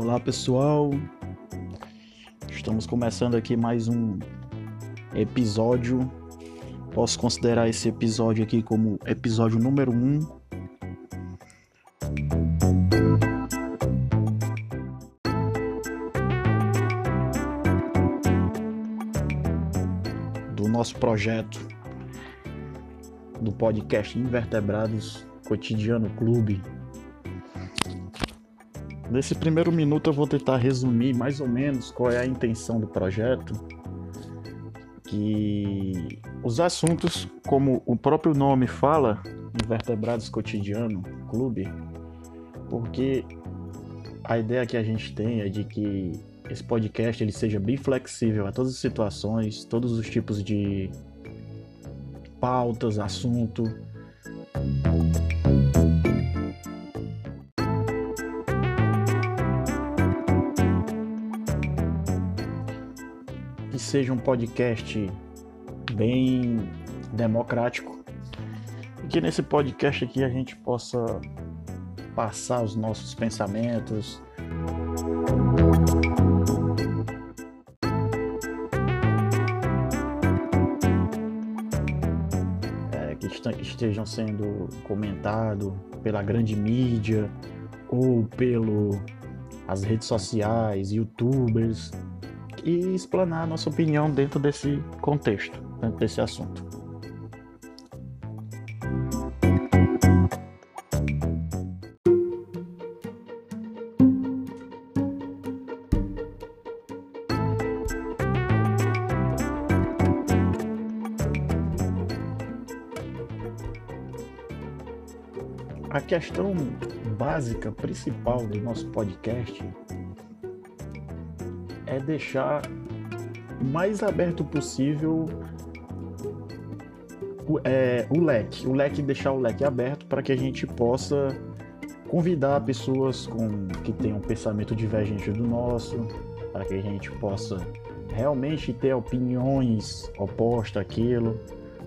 Olá pessoal, estamos começando aqui mais um episódio. Posso considerar esse episódio aqui como episódio número 1. Um. Do nosso projeto do podcast Invertebrados Cotidiano Clube. Nesse primeiro minuto eu vou tentar resumir mais ou menos qual é a intenção do projeto. Que os assuntos, como o próprio nome fala, Invertebrados Cotidiano Clube, porque a ideia que a gente tem é de que esse podcast ele seja bem flexível a todas as situações, todos os tipos de pautas, assunto. Seja um podcast bem democrático e que nesse podcast aqui a gente possa passar os nossos pensamentos, que estejam sendo comentados pela grande mídia ou pelo as redes sociais, youtubers e explanar a nossa opinião dentro desse contexto, dentro desse assunto. A questão básica, principal do nosso podcast é deixar mais aberto possível o, é, o leque, o leque deixar o leque aberto para que a gente possa convidar pessoas com que tenham um pensamento divergente do nosso, para que a gente possa realmente ter opiniões opostas àquilo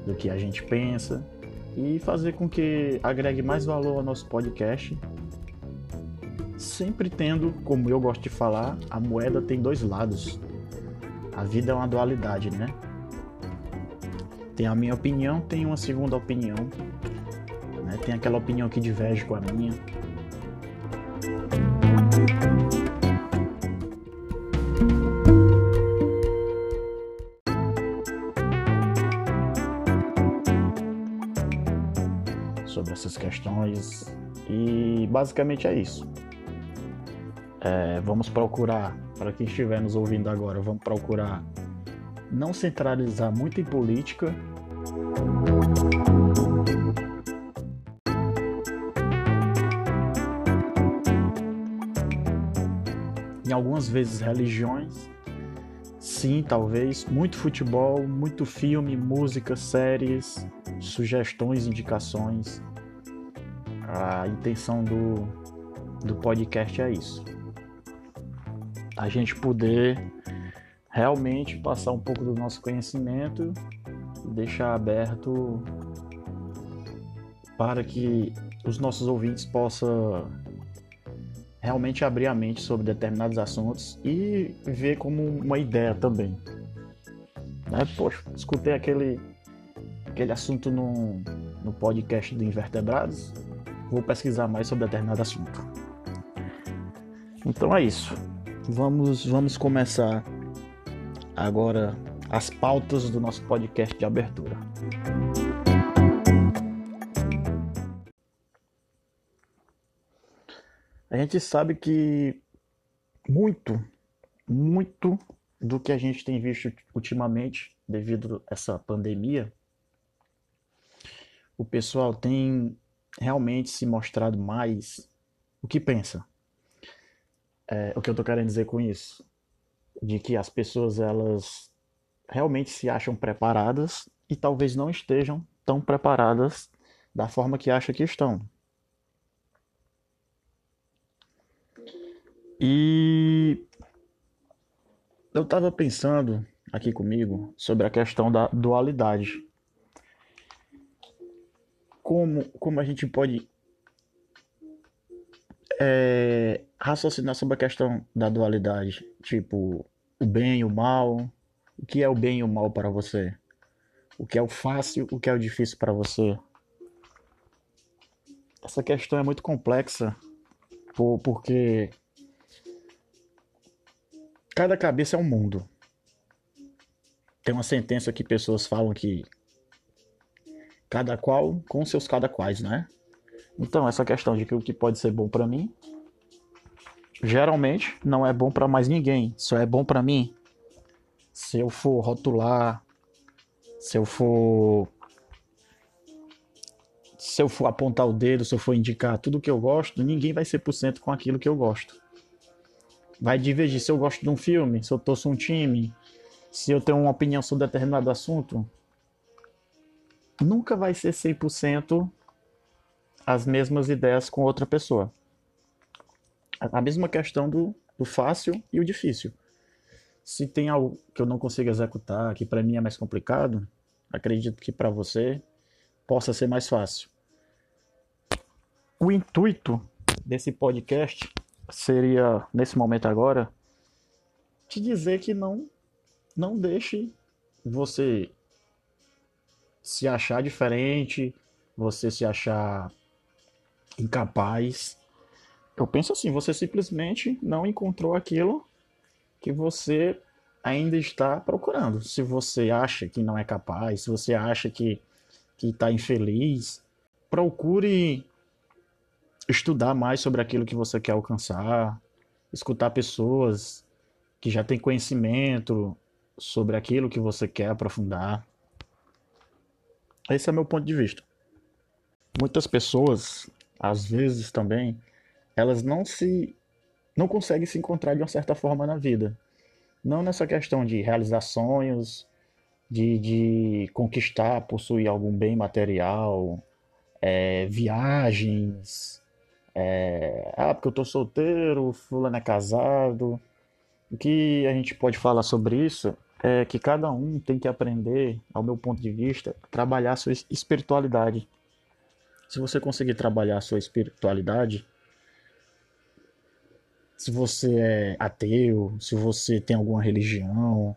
do que a gente pensa e fazer com que agregue mais valor ao nosso podcast. Sempre tendo, como eu gosto de falar, a moeda tem dois lados. A vida é uma dualidade, né? Tem a minha opinião, tem uma segunda opinião. Né? Tem aquela opinião que diverge com a minha. sobre essas questões e basicamente é isso. É, vamos procurar, para quem estiver nos ouvindo agora, vamos procurar não centralizar muito em política. Em algumas vezes religiões, sim, talvez, muito futebol, muito filme, música, séries, sugestões, indicações. A intenção do, do podcast é isso. A gente poder realmente passar um pouco do nosso conhecimento e deixar aberto para que os nossos ouvintes possam realmente abrir a mente sobre determinados assuntos e ver como uma ideia também. Né? Poxa, escutei aquele aquele assunto no, no podcast do Invertebrados, vou pesquisar mais sobre determinado assunto. Então é isso. Vamos, vamos começar agora as pautas do nosso podcast de abertura. A gente sabe que muito, muito do que a gente tem visto ultimamente, devido a essa pandemia, o pessoal tem realmente se mostrado mais o que pensa. É, o que eu tô querendo dizer com isso? De que as pessoas elas realmente se acham preparadas e talvez não estejam tão preparadas da forma que acham que estão. E eu estava pensando aqui comigo sobre a questão da dualidade como, como a gente pode é, raciocinar sobre a questão da dualidade, tipo, o bem e o mal, o que é o bem e o mal para você? O que é o fácil, o que é o difícil para você? Essa questão é muito complexa, porque cada cabeça é um mundo. Tem uma sentença que pessoas falam que cada qual com seus cada quais, né? Então, essa questão de que o que pode ser bom para mim geralmente não é bom para mais ninguém, só é bom para mim. Se eu for rotular, se eu for se eu for apontar o dedo, se eu for indicar tudo que eu gosto, ninguém vai ser por cento com aquilo que eu gosto. Vai divergir se eu gosto de um filme, se eu torço um time, se eu tenho uma opinião sobre determinado assunto. Nunca vai ser 100% as mesmas ideias com outra pessoa. A mesma questão do, do fácil e o difícil. Se tem algo que eu não consigo executar, que para mim é mais complicado, acredito que para você possa ser mais fácil. O intuito desse podcast seria, nesse momento agora, te dizer que não, não deixe você se achar diferente, você se achar incapaz. Eu penso assim, você simplesmente não encontrou aquilo que você ainda está procurando. Se você acha que não é capaz, se você acha que que está infeliz, procure estudar mais sobre aquilo que você quer alcançar, escutar pessoas que já têm conhecimento sobre aquilo que você quer aprofundar. Esse é meu ponto de vista. Muitas pessoas, às vezes também, elas não se não conseguem se encontrar de uma certa forma na vida. Não nessa questão de realizar sonhos, de, de conquistar, possuir algum bem material, é, viagens. É, ah, porque eu tô solteiro, fulano é casado. O que a gente pode falar sobre isso é que cada um tem que aprender, ao meu ponto de vista, trabalhar a sua espiritualidade. Se você conseguir trabalhar a sua espiritualidade, se você é ateu, se você tem alguma religião,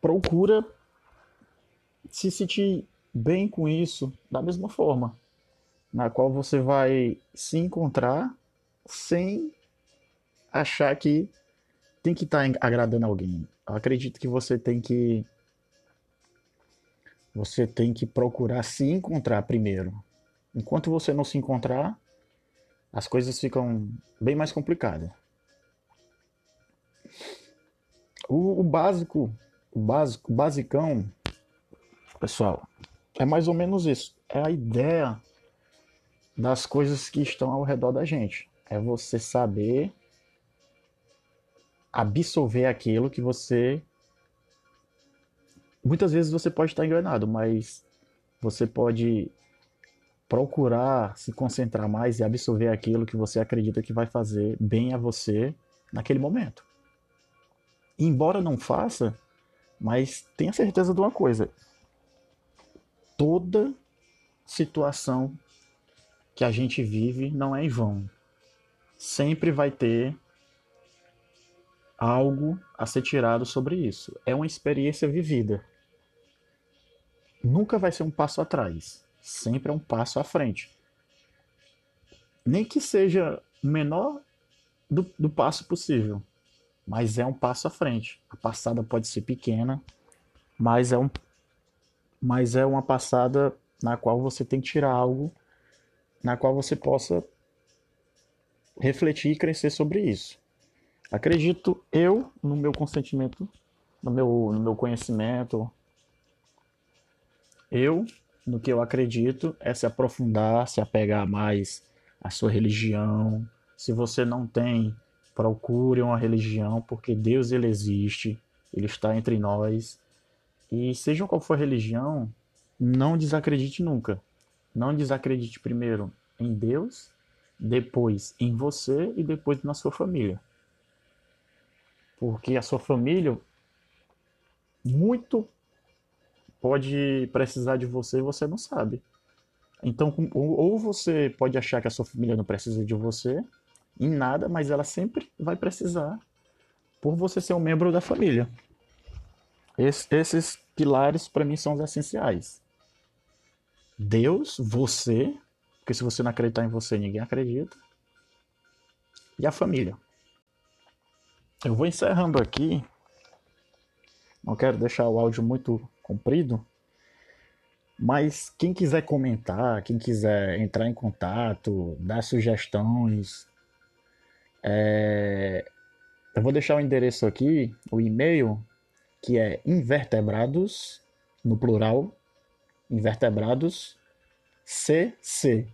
procura se sentir bem com isso da mesma forma, na qual você vai se encontrar sem achar que tem que estar tá agradando alguém. Eu acredito que você tem que você tem que procurar se encontrar primeiro. Enquanto você não se encontrar, as coisas ficam bem mais complicadas. O, o básico, o básico, o basicão, pessoal, é mais ou menos isso. É a ideia das coisas que estão ao redor da gente. É você saber absorver aquilo que você. Muitas vezes você pode estar enganado, mas você pode procurar se concentrar mais e absorver aquilo que você acredita que vai fazer bem a você naquele momento. embora não faça, mas tenha certeza de uma coisa: toda situação que a gente vive não é em vão. Sempre vai ter algo a ser tirado sobre isso. É uma experiência vivida. Nunca vai ser um passo atrás sempre é um passo à frente. Nem que seja o menor do, do passo possível, mas é um passo à frente. A passada pode ser pequena, mas é, um, mas é uma passada na qual você tem que tirar algo, na qual você possa refletir e crescer sobre isso. Acredito eu, no meu consentimento, no meu, no meu conhecimento, eu no que eu acredito é se aprofundar, se apegar mais à sua religião. Se você não tem, procure uma religião, porque Deus ele existe, ele está entre nós. E seja qual for a religião, não desacredite nunca. Não desacredite primeiro em Deus, depois em você e depois na sua família. Porque a sua família muito pode precisar de você e você não sabe. Então, ou você pode achar que a sua família não precisa de você, em nada, mas ela sempre vai precisar por você ser um membro da família. esses pilares para mim são os essenciais. Deus, você, porque se você não acreditar em você, ninguém acredita. E a família. Eu vou encerrando aqui. Não quero deixar o áudio muito comprido. Mas quem quiser comentar, quem quiser entrar em contato, dar sugestões, é... eu vou deixar o endereço aqui, o e-mail, que é invertebrados, no plural, invertebrados, cc,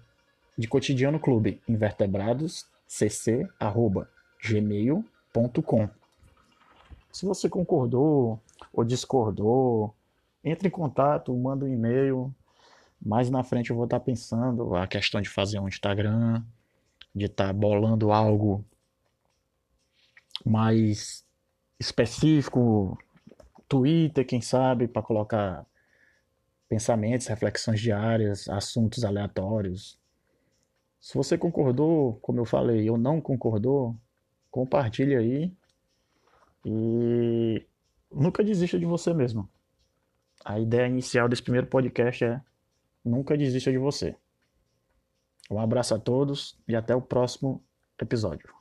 de cotidiano clube, invertebrados, cc, arroba, gmail.com. Se você concordou ou discordou, entre em contato, manda um e-mail. Mais na frente eu vou estar pensando a questão de fazer um Instagram, de estar bolando algo mais específico, Twitter, quem sabe, para colocar pensamentos, reflexões diárias, assuntos aleatórios. Se você concordou, como eu falei, ou não concordou, compartilhe aí e nunca desista de você mesmo. A ideia inicial desse primeiro podcast é nunca desista de você. Um abraço a todos e até o próximo episódio.